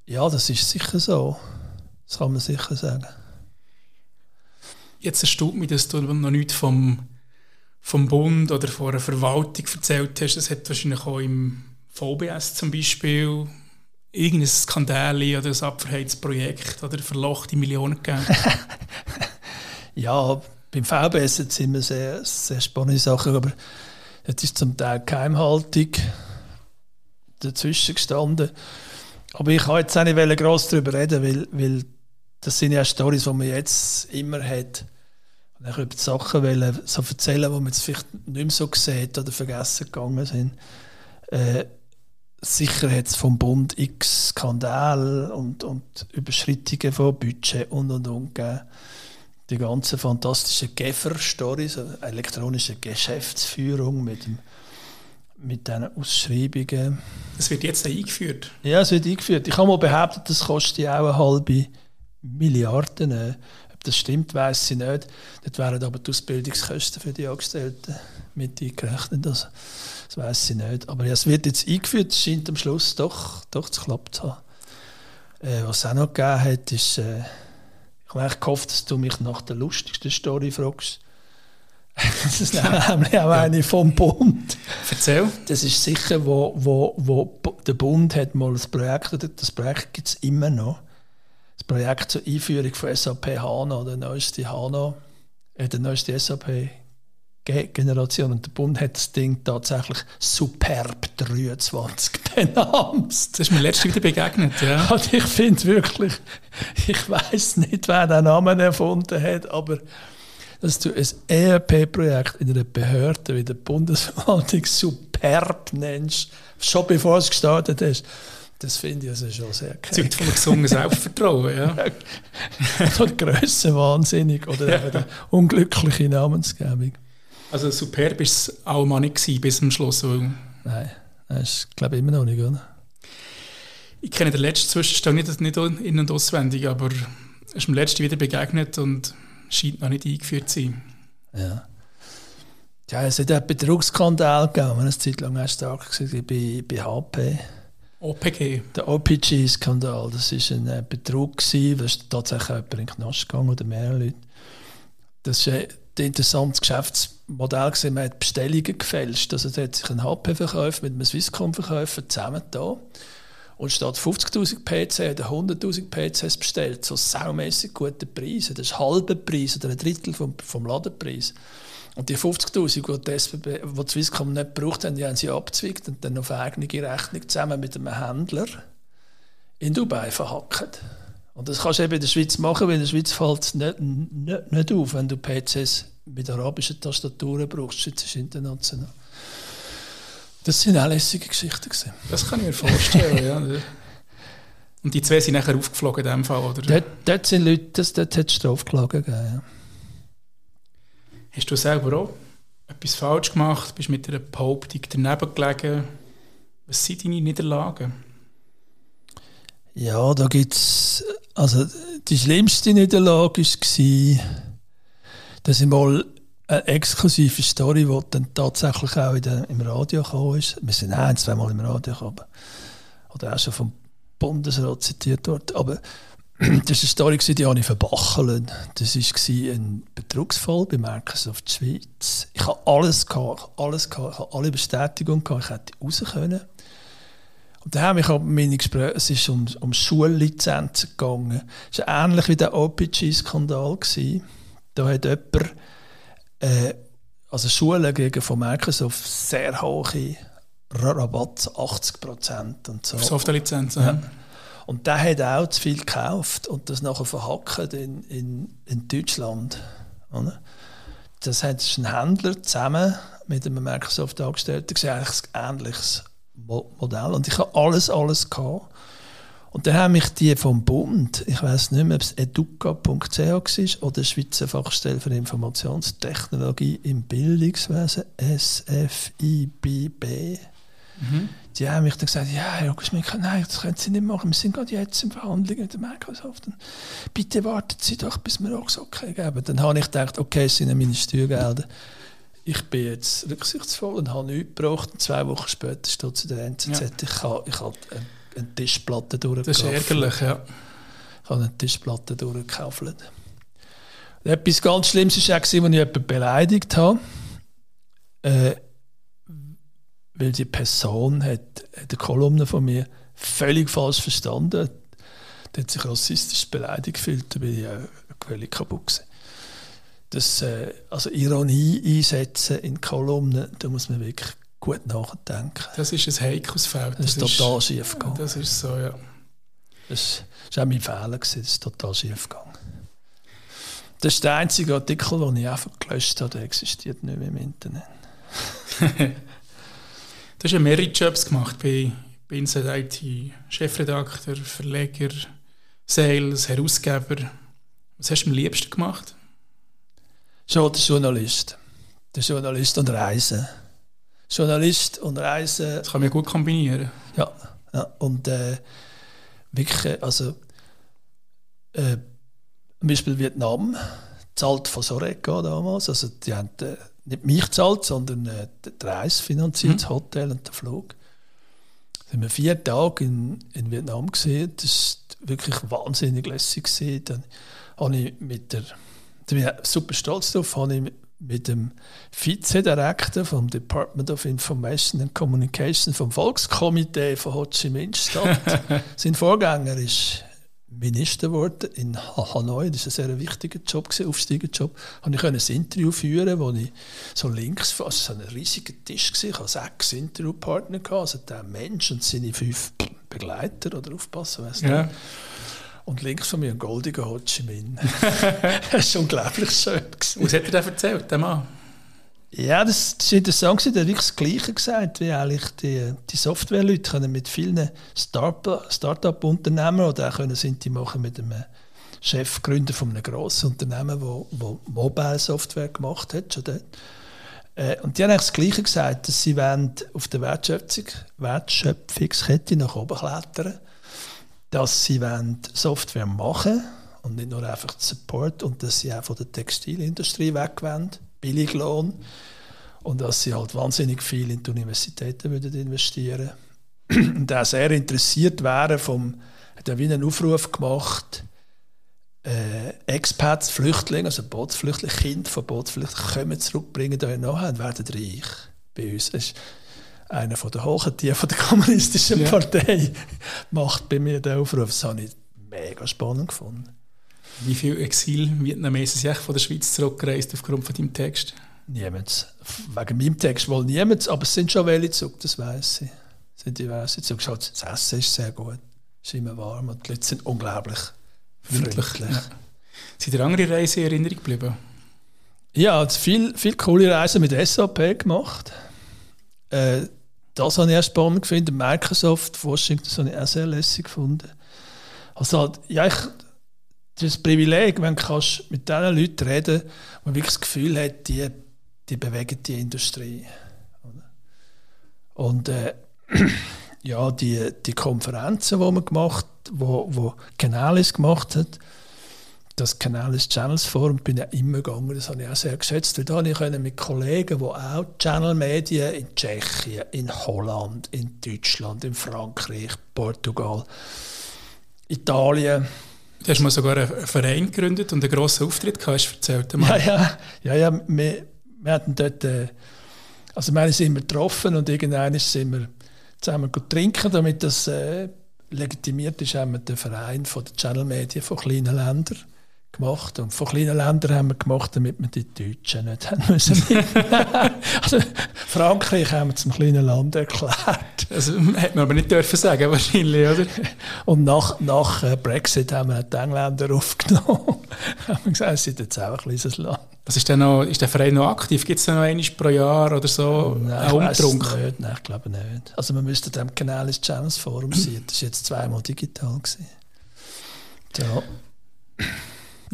ja, das ist sicher so. Das kann man sicher sagen. Jetzt erstaunt mich, dass du noch nichts vom, vom Bund oder von einer Verwaltung erzählt hast. Es hat wahrscheinlich auch im VBS zum Beispiel irgendein Skandal oder ein Abverheizprojekt oder verlochte Millionen gegeben. ja, beim VBS sind immer sehr, sehr spannende Sachen, aber es ist zum Teil Geheimhaltung dazwischen gestanden. Aber ich kann jetzt auch nicht gross darüber reden, weil, weil das sind ja Storys, die man jetzt immer hat. Und ich über Sachen wollen, so erzählen, die man jetzt vielleicht nicht mehr so sieht oder vergessen gegangen sind. Äh, sicher hat es vom Bund x Skandal und, und Überschreitungen von Budget und und und gegeben. Die ganzen fantastischen Geffer-Stories, also elektronische Geschäftsführung mit dem mit diesen Ausschreibungen. Das wird jetzt eingeführt? Ja, es wird eingeführt. Ich habe mal behauptet, das kostet auch eine halbe Milliarde. Ob das stimmt, weiß ich nicht. Dort wären aber die Ausbildungskosten für die Angestellten mit eingerechnet. Also, das weiß ich nicht. Aber ja, es wird jetzt eingeführt. Es scheint am Schluss doch, doch zu klappen zu haben. Äh, was es auch noch gegeben hat, ist, äh, ich habe gehofft, dass du mich nach der lustigsten Story fragst. Das ist nämlich auch eine vom Bund. Erzähl. Das ist sicher, wo, wo, wo der Bund hat mal das Projekt, das Projekt gibt es immer noch, das Projekt zur Einführung von SAP HANA, der neueste HANA, äh, der neueste SAP Generation. Und der Bund hat das Ding tatsächlich Superb 23 benannt. Das ist mir letztens wieder begegnet, ja. Und ich finde wirklich, ich weiß nicht, wer den Namen erfunden hat, aber dass du ein ERP-Projekt in einer Behörde wie der Bundesverwaltung superb nennst, schon bevor es gestartet ist, das finde ich also schon sehr geil. Zeugt von gesungenen Selbstvertrauen, ja. oder Grösse wahnsinnig oder ja. eine unglückliche Namensgebung. Also superb war es auch mal nicht gewesen, bis zum Schluss. Nein, das ist, glaube ich, immer noch nicht, oder? ich kenne den letzten Zwischenstand nicht, nicht in- und auswendig, aber er ist mir letzten wieder begegnet und scheint noch nicht eingeführt zu sein. Ja. Ja, es hat einen Betrugsskandal gegeben, eine Zeit lang auch stark gewesen, bei, bei HP. OPG. Der OPG-Skandal, das war ein äh, Betrug, gewesen, da ist tatsächlich jemand in den Knast gegangen oder mehrere Leute. Das war ein interessantes Geschäftsmodell, gewesen. man hat Bestellungen gefälscht. Also da hat sich ein HP-Verkäufer mit einem Swisscom-Verkäufer zusammengetan und statt 50'000 PC hat er 100'000 PCs bestellt, so saumässig gute Preise. Das ist halber Preis oder ein Drittel vom, vom Ladenpreis. Und die 50'000, die die, SBB, die Swisscom nicht gebraucht haben, die haben sie abgezwickt und dann auf eigene Rechnung zusammen mit einem Händler in Dubai verhackt. Und das kannst du eben in der Schweiz machen, weil in der Schweiz fällt es nicht, nicht, nicht auf, wenn du PCs mit arabischen Tastaturen brauchst. Schweiz ist international. Das sind auch lässige Geschichten. Gewesen. Das kann ich mir vorstellen, ja. Und die zwei sind nachher aufgeflogen in dem Fall, oder? Dort, dort sind Leute, das, dort hat es Strafklagen gegeben. Ja. Hast du selber auch etwas falsch gemacht? Bist mit einer Behauptung daneben gelegen? Was sind deine Niederlagen? Ja, da gibt es. Also, die schlimmste Niederlage war, dass ich mal eine exklusive Story, die dann tatsächlich auch in der, im Radio gekommen ist. Wir sind ein, zweimal im Radio gekommen. Oder auch schon vom Bundesrat zitiert worden. Aber das war eine Story, die habe ich verbachelt. Das war ein Betrugsfall bei Microsoft Schweiz. Ich habe alles gehabt, alles gehabt, ich habe alle Bestätigungen gehabt, ich hätte raus können. Und dann haben mich meine Gespräche, es ist um, um Schullizenzen gegangen. Es war ähnlich wie der OPG-Skandal. Da hat jemand, äh, also Schulen gegen von Microsoft sehr hohe Rabatt, 80 Prozent und so. Softwarelizenzen, ja. Und der hat auch zu viel gekauft und das nachher verhackt in, in, in Deutschland. Oder? Das hat ein Händler zusammen mit einem Microsoft-Angestellten gesehen, eigentlich ein ähnliches Modell. Und ich habe alles, alles gehabt. Und dann haben mich die vom Bund, ich weiß nicht mehr, ob es educa.ch war oder Schweizer Fachstelle für Informationstechnologie im Bildungswesen, SFIBB. Mhm. Die haben mich dann gesagt, ja, Herr Schmidt, nein, das können Sie nicht machen, wir sind gerade jetzt in Verhandlungen mit Microsoft. Und bitte warten Sie doch, bis wir auch so okay geben. Dann habe ich gedacht, okay, es sind meine Steuergelder. Ich bin jetzt rücksichtsvoll und habe nichts gebraucht. Und zwei Wochen später steht zu der NZZ, ja. ich habe, ich habe eine Tischplatte durchgekauft. Das ist ärgerlich, ja. Ich habe eine Tischplatte durchgekauft. Etwas ganz Schlimmes war auch, als ich jemanden beleidigt habe. Äh, weil die Person hat die Kolumne von mir völlig falsch verstanden. Die hat sich rassistisch beleidigt gefühlt, da bin ich auch völlig kaputt gewesen. Das, äh, also Ironie einsetzen in Kolumnen, da muss man wirklich gut nachdenken. Das ist ein heikles Feld. Das, das ist total schief gegangen. Das ist so, ja. Das war auch mein Fehler, gewesen. das ist total schief gegangen. Das ist der einzige Artikel, den ich einfach gelöscht habe, der existiert nicht mehr im Internet. Du hast ja mehrere Jobs gemacht bei, bei Inside IT. Chefredakteur, Verleger, Sales, Herausgeber. Was hast du am liebsten gemacht? Schon der Journalist. Der Journalist und Reisen. Journalist und Reisen. Das kann man gut kombinieren. Ja, ja. und äh, wirklich, also äh, zum Beispiel Vietnam, zahlt von Soreca damals, also die haben äh, nicht mich zahlt, sondern äh, die Reise finanziert, mhm. das Hotel und der Flug. Da sind wir vier Tage in, in Vietnam gesehen. Das war wirklich wahnsinnig lässig. Gewesen. Dann habe ich mit der, da bin ich super stolz darauf, habe ich mit dem Vizedirektor vom Department of Information and Communication vom Volkskomitee von Ho Chi Minh Stadt. Sein Vorgänger ist Minister geworden in Hanoi. Das war ein sehr wichtiger Job, ein Aufsteigerjob. Und ich konnte ein Interview führen, wo ich so links, also so ein riesiger Tisch war. Ich hatte sechs Interviewpartner, also der Mensch und seine fünf Begleiter oder Aufpasser, weißt du. Ja. Und links von mir ein goldiger Ho Chi Minh. das war unglaublich schön. Was hat er da erzählt, der Mann? Ja, das, das ist interessant. Der hat wirklich das Gleiche gesagt, wie eigentlich die, die Softwareleute können mit vielen Start-up-Unternehmen oder auch können sind die machen mit einem Chefgründer von einem grossen Unternehmen, wo, wo Mobile Software gemacht hat, schon dort. Äh, und die haben eigentlich das Gleiche gesagt, dass sie wollen auf der Wertschöpfung, Wertschöpfungskette nach oben klettern dass sie wollen Software machen und nicht nur einfach Support und dass sie auch von der Textilindustrie weg wollen, Billiglohn und dass sie halt wahnsinnig viel in die Universitäten würden investieren und auch sehr interessiert wären vom hat er wie einen Aufruf gemacht äh, Expats, Flüchtlinge, also Bootsflüchtlinge, Kinder von Bootsflüchtlingen kommen zurückbringen da nachher und werden reich bei uns. Das ist einer von der Hochentiere von der kommunistischen ja. Partei macht bei mir den Aufruf. Das habe ich mega spannend gefunden. Wie viele Exil-Vietnamesen sind von der Schweiz zurückgereist aufgrund von deinem Text? Niemand. Wegen meinem Text wohl niemand, aber es sind schon welche zurück, das weiß ich. Sind diverse zurück. Das Essen ist sehr gut, es ist immer warm und die Leute sind unglaublich freundlich. Ja. Sind dir andere Reisen in Erinnerung geblieben? Ja, viel, viel coole Reisen mit SAP gemacht. Äh, das habe ich erst spannend gefunden. Microsoft, Washington, das habe ich auch sehr lässig gefunden. Also ja, ich, das Privileg, wenn du mit diesen Leuten reden kannst, man wirklich das Gefühl hat, die, die bewegen die Industrie. Und äh, ja, die, die Konferenzen, die man gemacht wo, wo Canalis gemacht hat, das Canalis Channels Forum bin ich immer gegangen, das habe ich auch sehr geschätzt. Weil da konnte ich mit Kollegen, die auch Channel-Medien in Tschechien, in Holland, in Deutschland, in Frankreich, Portugal, Italien. Du hast mal sogar einen Verein gegründet und einen grossen Auftritt gehabt, hast du erzählt. Ja, ja, ja, ja wir, wir hatten dort, äh, also wir sind immer getroffen und irgendwann sind wir zusammen trinken, damit das äh, legitimiert ist, haben wir den Verein von den Channel Medien von kleinen Ländern gemacht. Und von kleinen Ländern haben wir gemacht, damit wir die Deutschen nicht haben müssen. also Frankreich haben wir zum kleinen Land erklärt. Also hätte man aber nicht dürfen sagen, wahrscheinlich, oder? Und nach, nach äh, Brexit haben wir die Engländer aufgenommen. haben wir gesagt, es ist jetzt auch ein kleines Land. Was ist, denn noch, ist der Verein noch aktiv? Gibt es noch einmal pro Jahr oder so Nein, einen Umtrunk? Nicht. Nein, ich glaube nicht. Also man müsste dem Kanal ins Channels Forum sein. Das war jetzt zweimal digital. Gewesen. Ja.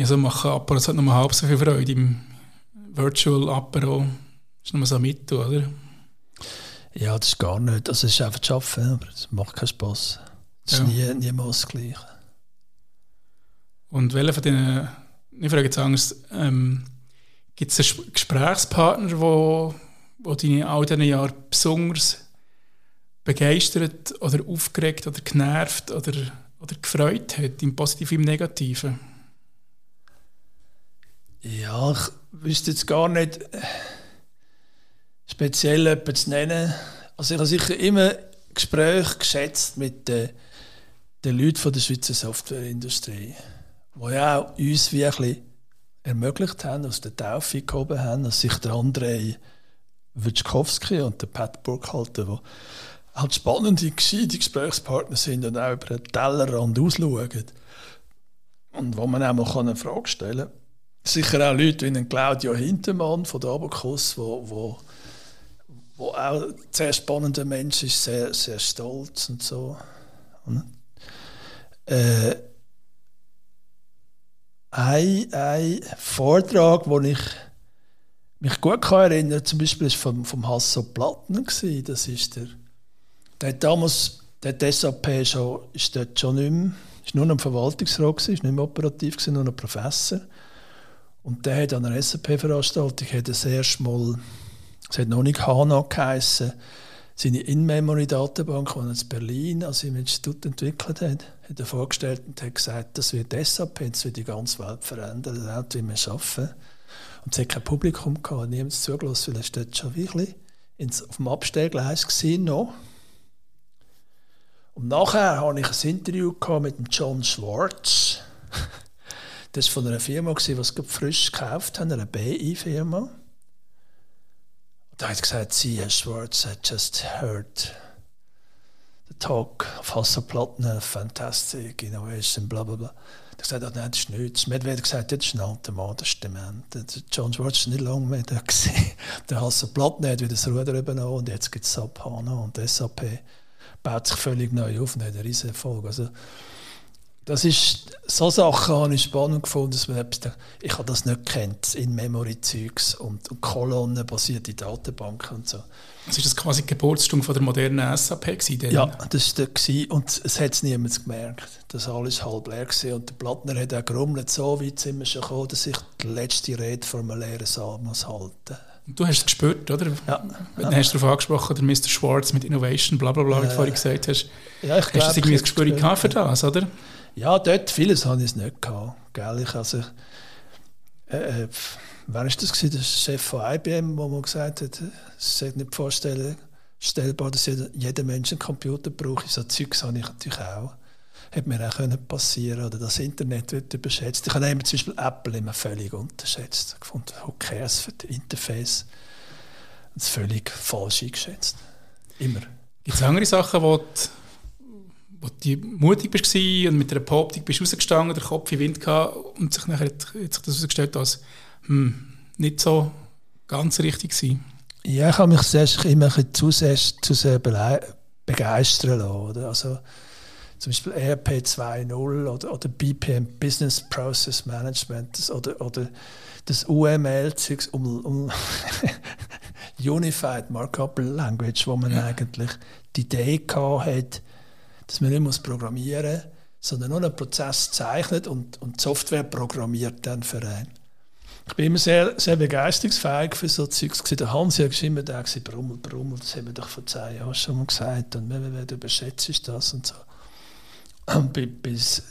Ja, so machen Apero, es hat noch halb so viel Freude im Virtual Apero. Ist noch so mit, oder? Ja, das ist gar nicht. Es ist einfach zu arbeiten, aber es macht keinen Spass. Ist ja. nie, niemals das Gleiche. Und welcher von diesen, ich frage jetzt Angst, ähm, Gibt es einen Gesprächspartner, wo, wo dich in all diesen Jahren besonders begeistert oder aufgeregt oder genervt oder, oder gefreut hat, im Positiven, im Negativen? Ja, ich wüsste jetzt gar nicht äh, speziell jemanden zu nennen. Also ich habe sicher immer Gespräche geschätzt mit den, den Leuten von der Schweizer Softwareindustrie, die ja auch uns bisschen ermöglicht haben, aus der Taufe gehoben haben, dass sich der Andrei Witschkowski und der Pat Burkhalter, die halt spannende, gescheite Gesprächspartner sind und auch über den Tellerrand ausschauen. Und wo man auch mal eine Frage stellen kann. Sicher auch Leute wie Claudio Hintermann von der Abacus, wo, wo, wo auch ein sehr spannender Mensch ist, sehr, sehr stolz und so. Äh, ein, ein Vortrag, wo ich mich gut kann erinnern zum Beispiel ist vom, vom Hasso Plattner gewesen. Das ist der, der damals, der SAP schon, ist dort schon nicht mehr, ist nur noch im Verwaltungsrat gewesen, ist nicht mehr operativ gewesen, nur noch Professor. Und der hat an einer SAP-Veranstaltung, das erste Mal, es hat noch nicht HANA geheissen, seine In-Memory-Datenbank, die er in Berlin also im Institut entwickelt hat, hat er vorgestellt und hat gesagt, das wird SAP, das wird die ganze Welt verändern, das wird wie wir arbeiten. Und es hat kein Publikum gehabt, niemand zugelassen, weil er dort schon wirklich ins, auf dem Abstellgleis gesehen noch. Und nachher hatte ich ein Interview mit John Schwartz. Das war von einer Firma, die was frisch gekauft haben, einer BI-Firma. Da hat gesagt, sie, Herr Schwartz, I just heard the talk of Hasselplatten, fantastic innovation, bla bla bla. Er gesagt, oh, nein, das ist nichts. Medvedev hat gesagt, das ist ein alter Mann, das ist dement. John Schwartz war nicht lange mehr da. Der Hasselplatten hat wieder das Ruder übernommen und jetzt gibt es SAP HANA und SAP baut sich völlig neu auf und hat einen riesen Erfolg. Also, Das ist, so Sachen habe ich spannend gefunden, dass man etwas, ich habe das nicht kennt, in Memory-Zeugs und, und kolonnenbasierte Datenbanken und so. Also ist das quasi die Geburtsstunde von der modernen SAP gewesen? Ja, das war der und es hat es niemand gemerkt. Das alles halb leer war und der Plattner hat auch gerummelt, so weit sind wir schon gekommen, dass ich die letzte Rede vor einem leeren Saal muss halten Du hast es gespürt, oder? Ja. Dann hast du darauf angesprochen, der Mr. Schwartz mit Innovation, bla bla bla, wie du vorhin gesagt hast. Ja, ich glaub, hast du irgendwie ein Gespür gehabt für das, oder? Ja, dort vieles habe ich nicht gehabt. Gell? Ich, also, äh, äh wer war das? Gewesen? Der Chef von IBM, der mal gesagt hat, es sei nicht vorstellbar, dass jeder, jeder Mensch einen Computer braucht. So Zeugs habe ich natürlich auch. Hätte mir auch können passieren oder das Internet wird überschätzt. Ich habe zum Beispiel Apple immer völlig unterschätzt. Ich fand, who cares für das Interface? Das völlig falsch eingeschätzt. Immer. Gibt es andere Sachen, die wo du mutig bist und mit einer Behauptung bist rausgestanden, der Kopf in den Wind gehabt und sich nachher hat, hat sich das herausgestellt als hm, nicht so ganz richtig gewesen? Ja, ich habe mich selbst immer ein bisschen zu sehr, zu sehr begeistern lassen. Oder? Also, zum Beispiel ERP 2.0 oder, oder BPM, Business Process Management das, oder, oder das UML, um, um Unified Markup Language, wo man ja. eigentlich die Idee hat, dass man nicht muss programmieren muss, sondern nur einen Prozess zeichnet und, und Software programmiert dann für einen. Ich bin immer sehr, sehr begeisterungsfähig für so Zeugs. Der Hans war immer da, Brummel, Brummel, das haben wir doch vor zehn Jahren schon mal gesagt. Und wer, du überschätzt das und so. Und bis,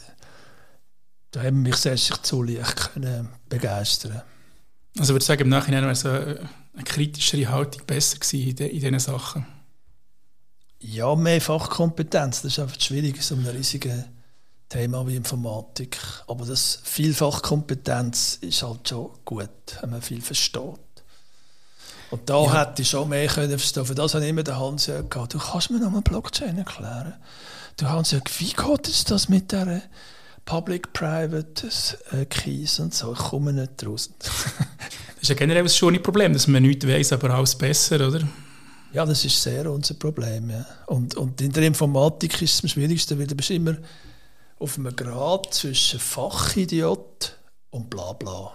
da haben mich selbst zu leicht können begeistern Also würde ich sagen, im Nachhinein wäre so eine kritischere Haltung besser gewesen in diesen Sachen? Ja, mehr Fachkompetenz. Das ist einfach schwierig so einem riesigen Thema wie Informatik. Aber das Vielfachkompetenz ist halt schon gut, wenn man viel versteht. Und da ja. hätte ich schon mehr können verstehen. Für das habe ich immer den Hans gehabt. Du kannst mir noch mal Blockchain erklären. Du Hans wie geht es das mit der Public-Private äh, Keys und so? Ich komme nicht raus. das ist ja generell schon ein Problem, dass man nichts weiß, aber alles besser, oder? Ja, das ist sehr unser Problem. Ja. Und, und in der Informatik ist es am schwierigsten, weil du bist immer auf einem Grad zwischen Fachidiot und Blabla.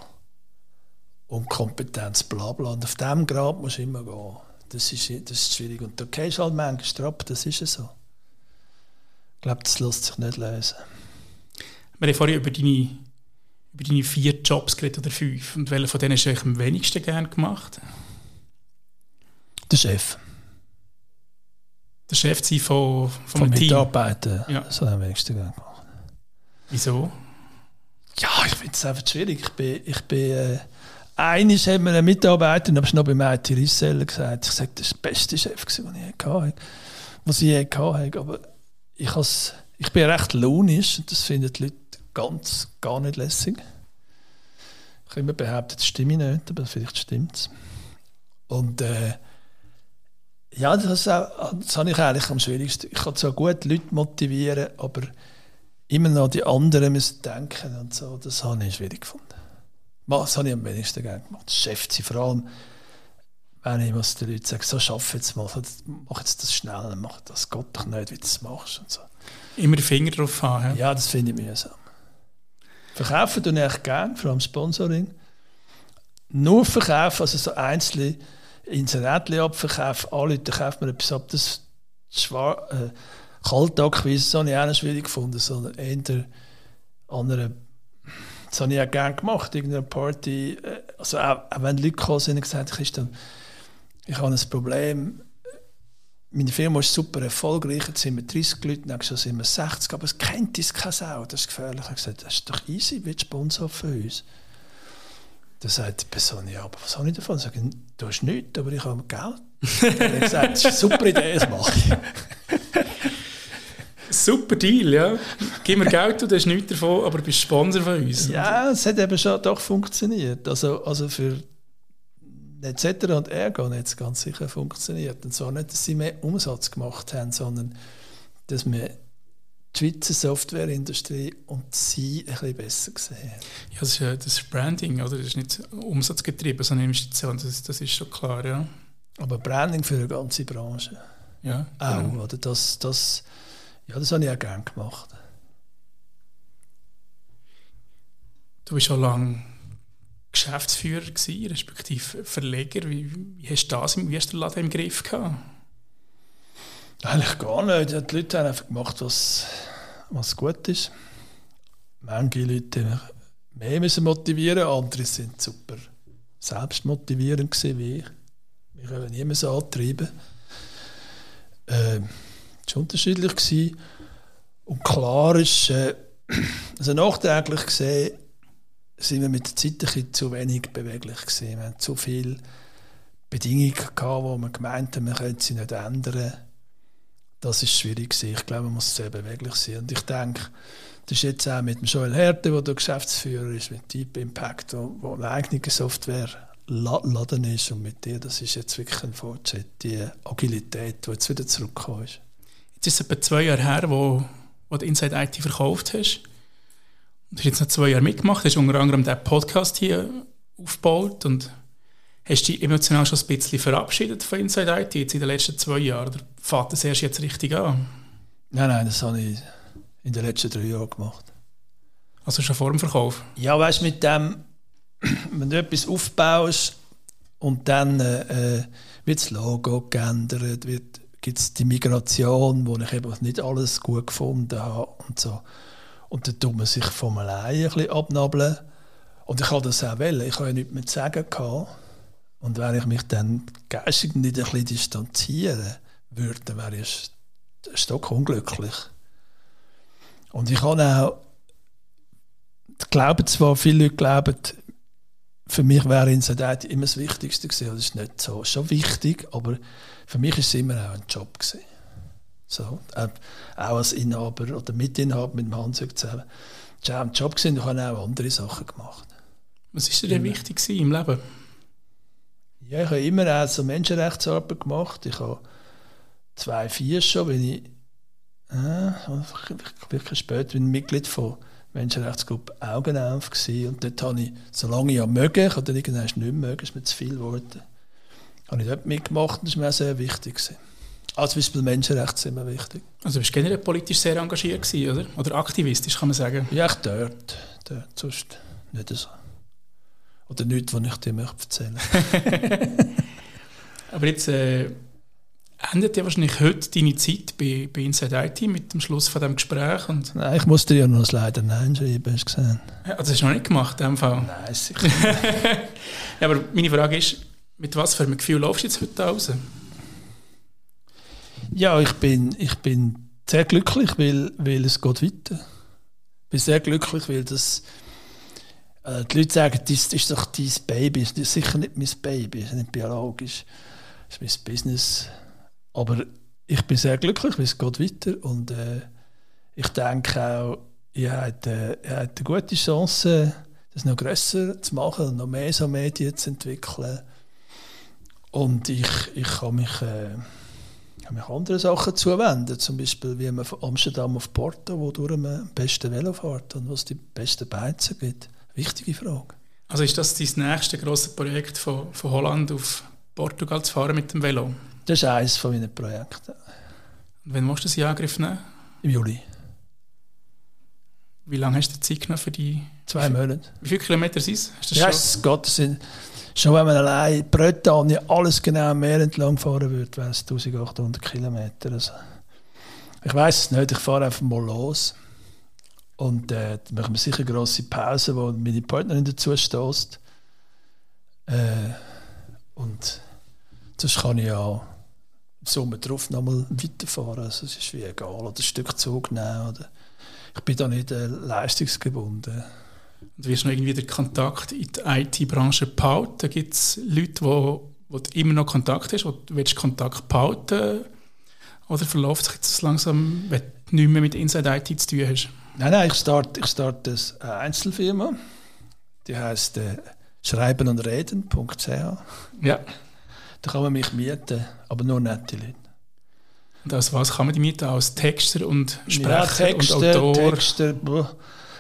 Und Kompetenz Blabla. Und auf diesem Grad musst du immer gehen. Das ist, das ist schwierig. Und da gehst du halt manchmal ab, das ist so. Ich glaube, das lässt sich nicht lösen. Wir haben vorhin über deine, über deine vier Jobs geredet oder fünf. Und welchen von denen hast du am wenigsten gerne gemacht? Der Chef. Der Chef sein von, von, von Team? Mitarbeitern. Ja. Das ich am wenigsten gerne gemacht. Wieso? Ja, ich finde es einfach schwierig. Ich bin, ich bin äh, eines hat mir ein Mitarbeiter, aber noch beim IT Reseller gesagt, ich sage, das war der beste Chef, den ich hatte, was ich je hatte. Aber ich, ich bin recht launisch und das finden die Leute ganz, gar nicht lässig. Ich habe immer behauptet, das stimme nicht, aber vielleicht stimmt es. Und äh, ja, das, auch, das habe ich eigentlich am schwierigsten. Ich kann zwar gut Leute motivieren, aber immer noch die anderen müssen denken und so. Das habe ich schwierig gefunden. Das habe ich am wenigsten gerne gemacht. Das Chef sein, vor allem, wenn ich muss den Leuten sagen, so schaff jetzt mal, mach jetzt das schnell, mach das Gott doch nicht, wie du das machst und so. Immer den Finger drauf haben. Ja, das finde ich mühsam. Verkaufen tue ich echt gerne, vor allem Sponsoring. Nur verkaufen, also so einzelne Inserätchen abverkaufen, alle Leute kaufen mir etwas ab, das schwar, äh, Kaltakquise, habe ich auch nicht schwierig gefunden, sondern eher andere das habe ich auch gerne gemacht, irgendeine Party. Äh, also auch, auch wenn Leute gekommen sind und gesagt haben, Christian, ich habe ein Problem, meine Firma ist super erfolgreich, jetzt sind wir 30 Leute, nächstes Jahr sind wir 60, aber es kennt uns keine Sau, das ist gefährlich. Ich habe gesagt, das ist doch easy, wird Sponsor für uns. Dann sagt die Person, ja, aber was habe ich davon? Ich sage, du hast nichts, aber ich habe Geld. Dann habe ich gesagt, das ist eine super Idee, das mache ich. Super Deal, ja. Gib mir Geld, du hast nichts davon, aber du bist Sponsor von uns. Ja, es hat eben schon doch funktioniert. Also, also für etc. und Ergo hat es ganz sicher funktioniert. Und zwar nicht, dass sie mehr Umsatz gemacht haben, sondern dass wir die Schweizer Softwareindustrie und sie ein bisschen besser gesehen Ja, das ist, das ist Branding, oder? Das ist nicht umsatzgetrieben, sondern Investition, das, das ist schon klar, ja. Aber Branding für eine ganze Branche. Ja. Auch, genau. oder? Das, das, ja, das habe ich auch gerne gemacht. Du bist schon lange Geschäftsführer gewesen, respektive Verleger. Wie, wie hast du das, wie hast du den Laden im Griff gehabt? Eigentlich gar nicht. Die Leute haben einfach gemacht, was, was gut ist. Manche Leute mehr müssen motivieren, andere sind super selbstmotivierend gewesen, wie ich. Wir können niemals antreiben. Äh, es war unterschiedlich. Gewesen. Und klar ist, äh, also nachträglich gesehen, sind wir mit der Zeit ein zu wenig beweglich gewesen. Wir hatten zu viele Bedingungen gehabt, wo wir gemeint haben, wir können sie nicht ändern. Das ist schwierig. Ich glaube, man muss sehr beweglich sein. Und ich denke, das ist jetzt auch mit dem Joel Herde, der Geschäftsführer ist, mit Deep Impact, wo, wo eine eigene Software laden ist und mit dir, das ist jetzt wirklich ein Fortschritt, die Agilität, die jetzt wieder zurückgekommen ist. Jetzt ist es etwa zwei Jahre her, wo, wo du Inside IT verkauft hast. Du hast jetzt noch zwei Jahre mitgemacht, hast unter anderem diesen Podcast hier aufgebaut und hast dich emotional schon ein bisschen verabschiedet von Inside IT jetzt in den letzten zwei Jahren? Oder fängt das erst jetzt richtig an? Nein, nein, das habe ich in den letzten drei Jahren gemacht. Also schon vor dem Verkauf? Ja, weißt du, mit dem, wenn du etwas aufbaust und dann äh, wird das Logo geändert, wird gibt es die Migration, wo ich eben nicht alles gut gefunden habe und so. Und dann tut man sich vom allein ein bisschen abnabeln. Und ich habe das auch wollen. Ich habe ja nichts mehr zu sagen gehabt. Und wenn ich mich dann geistig nicht ein bisschen distanzieren würde, dann wäre ich stockunglücklich. Und ich habe auch, ich glaube zwar, viele Leute glauben, für mich wäre Insolvenz immer das Wichtigste gewesen. Das ist nicht so, schon wichtig, aber für mich ist es immer auch ein Job gewesen. So, auch als Inhaber oder Mitinhaber mit dem Hansjörg zusammen. Es war auch ein Job gewesen, ich habe auch andere Sachen gemacht. Was ist dir wichtig im Leben? Ja, ich habe immer auch so Menschenrechtsarbeit gemacht. Ich habe zwei, vier schon, wenn ich äh, wirklich später bin Mitglied von Menschenrechtsgruppe Augen auf gewesen. und dort habe ich, solange ich ja mögen, ich habe dann irgendwann nicht mehr mögen, ist mir zu viel geworden, habe ich dort mitgemacht und das war mir auch sehr wichtig. Gewesen. Also zum Beispiel Menschenrechte sind mir wichtig. Also bist du generell politisch sehr engagiert gewesen, oder? Oder aktivistisch, kann man sagen? Ja, ich dort, dort, sonst nicht so. Oder nichts, was ich dir möchte erzählen Aber jetzt äh, endet ja wahrscheinlich heute deine Zeit bei, bei Inside IT mit dem Schluss von diesem Gespräch. Und Nein, ich musste ja noch das leider Nein schreiben, hast du gesehen. Also hast du noch nicht gemacht, in dem Fall? Nein, sicher nicht. ja, aber meine Frage ist, mit was für einem Gefühl laufst du jetzt heute raus? Ja, ich bin, ich bin sehr glücklich, weil, weil es geht weiter. Ich bin sehr glücklich, weil das äh, die Leute sagen, das ist doch dein Baby. Das ist sicher nicht mein Baby, das ist nicht biologisch. Das ist mein Business. Aber ich bin sehr glücklich, weil es geht weiter. Und äh, ich denke auch, ihr habt, äh, ihr habt eine gute Chance, das noch grösser zu machen und noch mehr so Medien zu entwickeln. Und ich, ich kann mich, äh, kann mich anderen Sachen zuwenden, zum Beispiel wie man von Amsterdam auf Porto, wo durch man am besten Velo fährt und was die besten Beizen gibt. Wichtige Frage. Also ist das dein nächste grosses Projekt von, von Holland auf Portugal zu fahren mit dem Velo? Das ist eines von meinen Projekten. Und wann musst du das in Angriff nehmen? Im Juli. Wie lange hast du Zeit genommen für die? Zwei Monate. Wie viele Kilometer sind es? Hast Ja, es es sind- Schon wenn man allein Bretagne alles genau am Meer entlang fahren würde, wären es 1800 Kilometer. Also, ich weiß es nicht, ich fahre einfach mal los. Und äh, dann machen wir sicher grosse Pause, wo meine Partnerin dazu stößt. Äh, und sonst kann ich ja im Sommer drauf nochmal weiterfahren. Also es ist wie egal. Oder ein Stück Zug nehmen. Oder ich bin da nicht äh, leistungsgebunden. Und wirst noch irgendwie den Kontakt in die IT-Branche behalten? Da gibt es Leute, wo, wo du immer noch Kontakt hast, wo du willst Kontakt behalten Oder verläuft sich jetzt langsam, wenn du nicht mehr mit Inside IT zu tun hast? Nein, nein, ich starte ich start eine Einzelfirma. Die heißt äh, schreiben und reden.ch. Ja. Da kann man mich mieten, aber nur nette Leute. Und als was kann man die mieten? Als Texter und Sprecher ja, Texter, und Autor? Texter,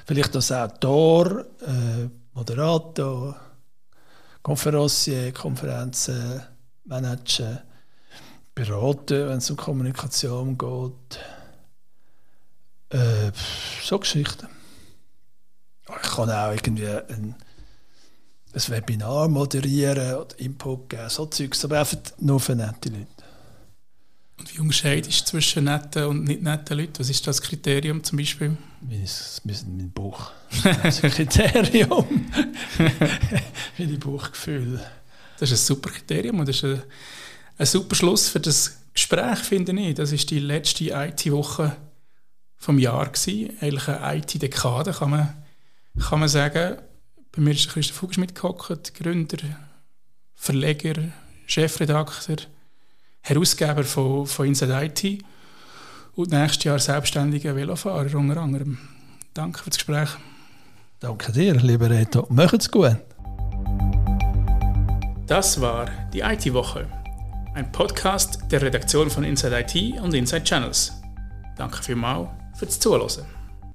vielleicht als Autor, äh, Moderator, Konferencier, Konferenzen, Managen, beraten, wenn es um Kommunikation geht. Äh, so Geschichten. Ich kann auch irgendwie ein, ein Webinar moderieren oder Input geben, so Zeugs, aber einfach nur für nette Leute. Und wie unterscheidest du zwischen netten und nicht netten Leuten? Was ist das Kriterium zum Beispiel? Mein Bauch. Das Kriterium. mein Bauchgefühl. Das ist ein super Kriterium und das ist ein, ein super Schluss für das Gespräch, finde ich. Das ist die letzte IT-Woche vom Jahr gewesen. Eigentlich eine IT-Dekade, kann man, kann man sagen. Bei mir ist Christoph Fuchs mitgehockt, Gründer, Verleger, Chefredakteur, Herausgeber von, von Inside IT und nächstes Jahr selbstständiger Velofahrer unter anderem. Danke für das Gespräch. Danke dir, lieber Reto. Macht's gut. Das war die IT-Woche, ein Podcast der Redaktion von Inside IT und Inside Channels. Danke vielmals fürs Zuhören.